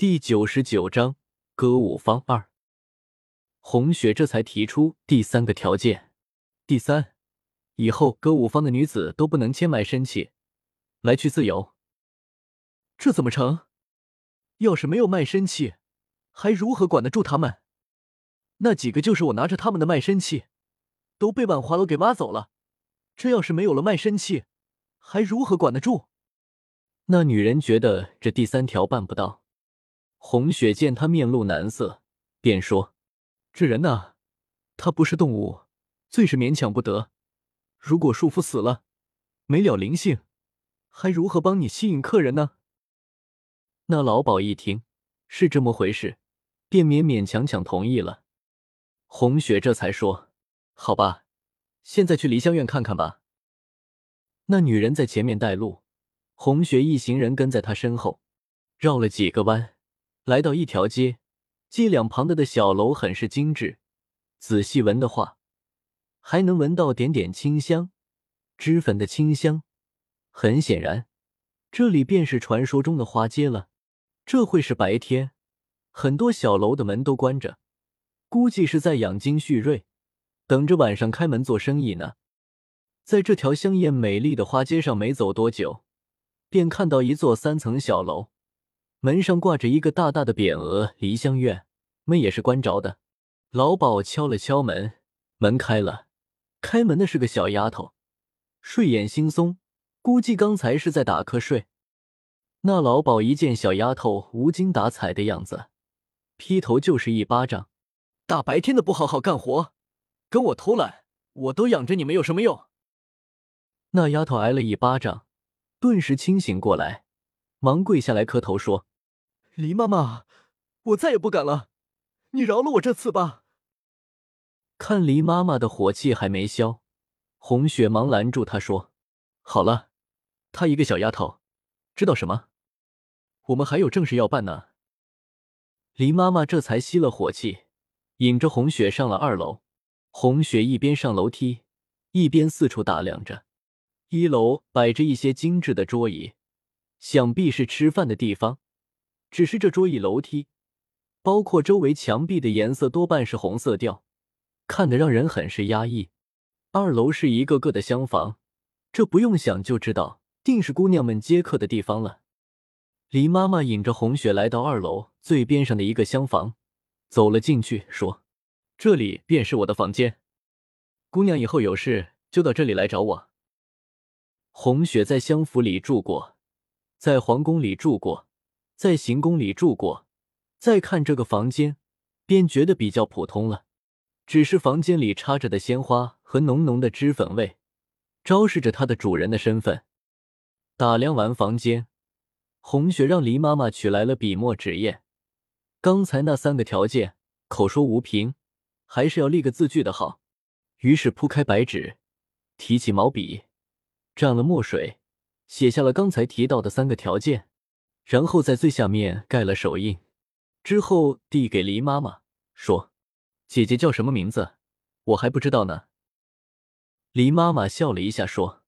第九十九章歌舞坊二。红雪这才提出第三个条件：第三，以后歌舞坊的女子都不能牵卖身契，来去自由。这怎么成？要是没有卖身契，还如何管得住他们？那几个就是我拿着他们的卖身契，都被万华楼给挖走了。这要是没有了卖身契，还如何管得住？那女人觉得这第三条办不到。红雪见他面露难色，便说：“这人呐，他不是动物，最是勉强不得。如果束缚死了，没了灵性，还如何帮你吸引客人呢？”那老鸨一听是这么回事，便勉勉强强同意了。红雪这才说：“好吧，现在去梨香院看看吧。”那女人在前面带路，红雪一行人跟在她身后，绕了几个弯。来到一条街，街两旁的的小楼很是精致。仔细闻的话，还能闻到点点清香，脂粉的清香。很显然，这里便是传说中的花街了。这会是白天，很多小楼的门都关着，估计是在养精蓄锐，等着晚上开门做生意呢。在这条香艳美丽的花街上，没走多久，便看到一座三层小楼。门上挂着一个大大的匾额“梨香院”，门也是关着的。老鸨敲了敲门，门开了。开门的是个小丫头，睡眼惺忪，估计刚才是在打瞌睡。那老鸨一见小丫头无精打采的样子，劈头就是一巴掌：“大白天的不好好干活，跟我偷懒，我都养着你们有什么用？”那丫头挨了一巴掌，顿时清醒过来，忙跪下来磕头说。黎妈妈，我再也不敢了，你饶了我这次吧。看黎妈妈的火气还没消，红雪忙拦住她说：“好了，她一个小丫头，知道什么？我们还有正事要办呢。”黎妈妈这才息了火气，引着红雪上了二楼。红雪一边上楼梯，一边四处打量着。一楼摆着一些精致的桌椅，想必是吃饭的地方。只是这桌椅、楼梯，包括周围墙壁的颜色多半是红色调，看得让人很是压抑。二楼是一个个的厢房，这不用想就知道，定是姑娘们接客的地方了。李妈妈引着红雪来到二楼最边上的一个厢房，走了进去，说：“这里便是我的房间，姑娘以后有事就到这里来找我。”红雪在厢府里住过，在皇宫里住过。在行宫里住过，再看这个房间，便觉得比较普通了。只是房间里插着的鲜花和浓浓的脂粉味，昭示着它的主人的身份。打量完房间，红雪让黎妈妈取来了笔墨纸砚。刚才那三个条件，口说无凭，还是要立个字据的好。于是铺开白纸，提起毛笔，蘸了墨水，写下了刚才提到的三个条件。然后在最下面盖了手印，之后递给黎妈妈，说：“姐姐叫什么名字？我还不知道呢。”黎妈妈笑了一下，说：“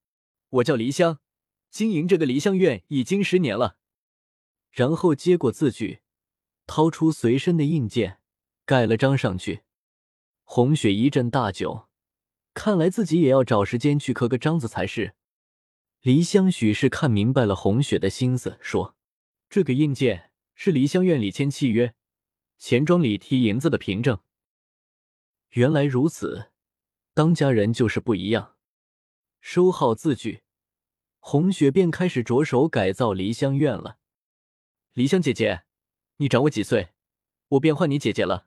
我叫黎香，经营这个梨香院已经十年了。”然后接过字据，掏出随身的印件，盖了章上去。红雪一阵大酒，看来自己也要找时间去刻个章子才是。黎香许是看明白了红雪的心思，说。这个印件是梨香院里签契约，钱庄里提银子的凭证。原来如此，当家人就是不一样。收好字据，红雪便开始着手改造梨香院了。梨香姐姐，你长我几岁，我便唤你姐姐了。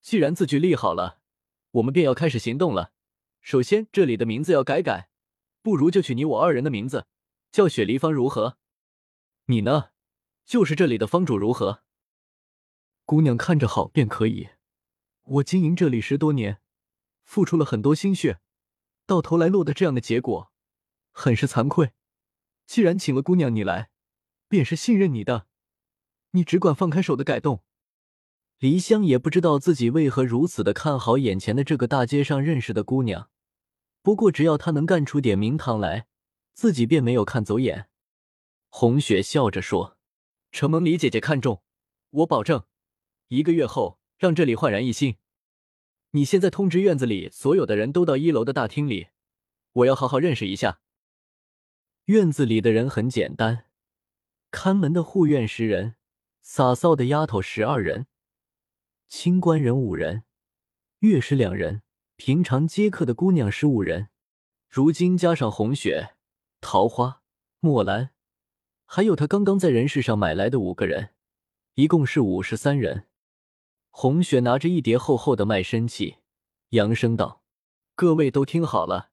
既然字据立好了，我们便要开始行动了。首先，这里的名字要改改，不如就取你我二人的名字，叫雪梨芳，如何？你呢？就是这里的方主如何？姑娘看着好便可以。我经营这里十多年，付出了很多心血，到头来落得这样的结果，很是惭愧。既然请了姑娘你来，便是信任你的，你只管放开手的改动。黎香也不知道自己为何如此的看好眼前的这个大街上认识的姑娘，不过只要她能干出点名堂来，自己便没有看走眼。红雪笑着说。承蒙李姐姐看重，我保证，一个月后让这里焕然一新。你现在通知院子里所有的人都到一楼的大厅里，我要好好认识一下。院子里的人很简单，看门的护院十人，洒扫的丫头十二人，清官人五人，乐师两人，平常接客的姑娘十五人，如今加上红雪、桃花、墨兰，还有他刚刚在人世上买来的五个人，一共是五十三人。红雪拿着一叠厚厚的卖身契，扬声道：“各位都听好了，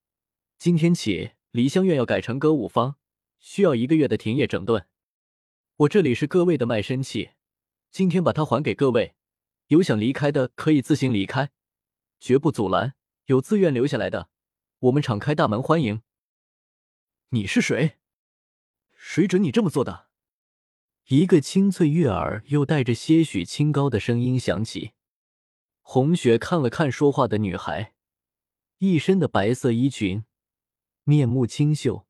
今天起。”梨香院要改成歌舞坊，需要一个月的停业整顿。我这里是各位的卖身契，今天把它还给各位。有想离开的可以自行离开，绝不阻拦；有自愿留下来的，我们敞开大门欢迎。你是谁？谁准你这么做的？一个清脆悦耳又带着些许清高的声音响起。红雪看了看说话的女孩，一身的白色衣裙。面目清秀，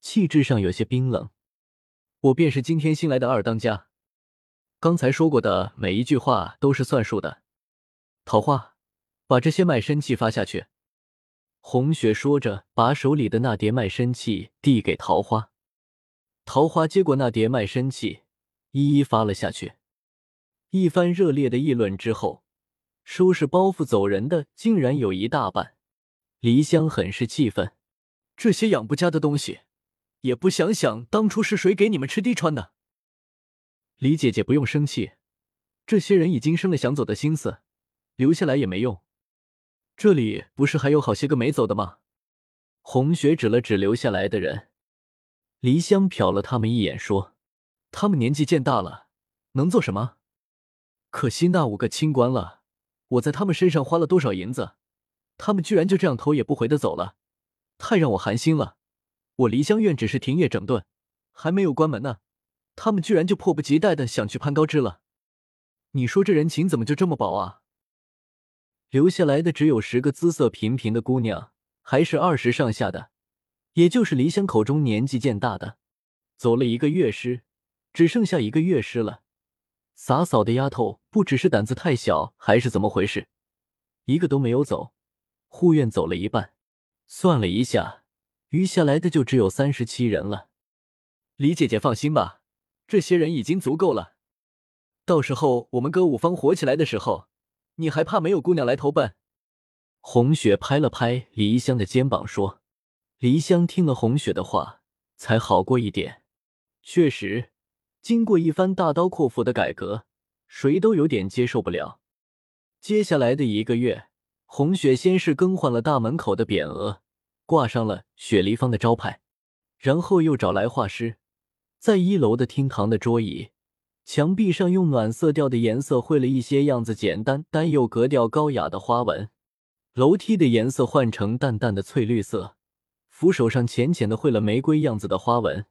气质上有些冰冷。我便是今天新来的二当家，刚才说过的每一句话都是算数的。桃花，把这些卖身契发下去。红雪说着，把手里的那叠卖身契递给桃花。桃花接过那叠卖身契，一一发了下去。一番热烈的议论之后，收拾包袱走人的竟然有一大半。黎香很是气愤。这些养不家的东西，也不想想当初是谁给你们吃地穿的。李姐姐不用生气，这些人已经生了想走的心思，留下来也没用。这里不是还有好些个没走的吗？红雪指了指留下来的人，黎香瞟了他们一眼，说：“他们年纪渐大了，能做什么？可惜那五个清官了，我在他们身上花了多少银子，他们居然就这样头也不回的走了。”太让我寒心了！我梨香院只是停业整顿，还没有关门呢，他们居然就迫不及待的想去攀高枝了。你说这人情怎么就这么薄啊？留下来的只有十个姿色平平的姑娘，还是二十上下的，也就是梨香口中年纪渐大的。走了一个乐师，只剩下一个乐师了。洒扫的丫头不只是胆子太小，还是怎么回事？一个都没有走，护院走了一半。算了一下，余下来的就只有三十七人了。李姐姐放心吧，这些人已经足够了。到时候我们歌舞坊火起来的时候，你还怕没有姑娘来投奔？红雪拍了拍黎香的肩膀说：“黎香听了红雪的话，才好过一点。确实，经过一番大刀阔斧的改革，谁都有点接受不了。接下来的一个月。”红雪先是更换了大门口的匾额，挂上了雪梨坊的招牌，然后又找来画师，在一楼的厅堂的桌椅、墙壁上用暖色调的颜色绘了一些样子简单但又格调高雅的花纹。楼梯的颜色换成淡淡的翠绿色，扶手上浅浅的绘了玫瑰样子的花纹。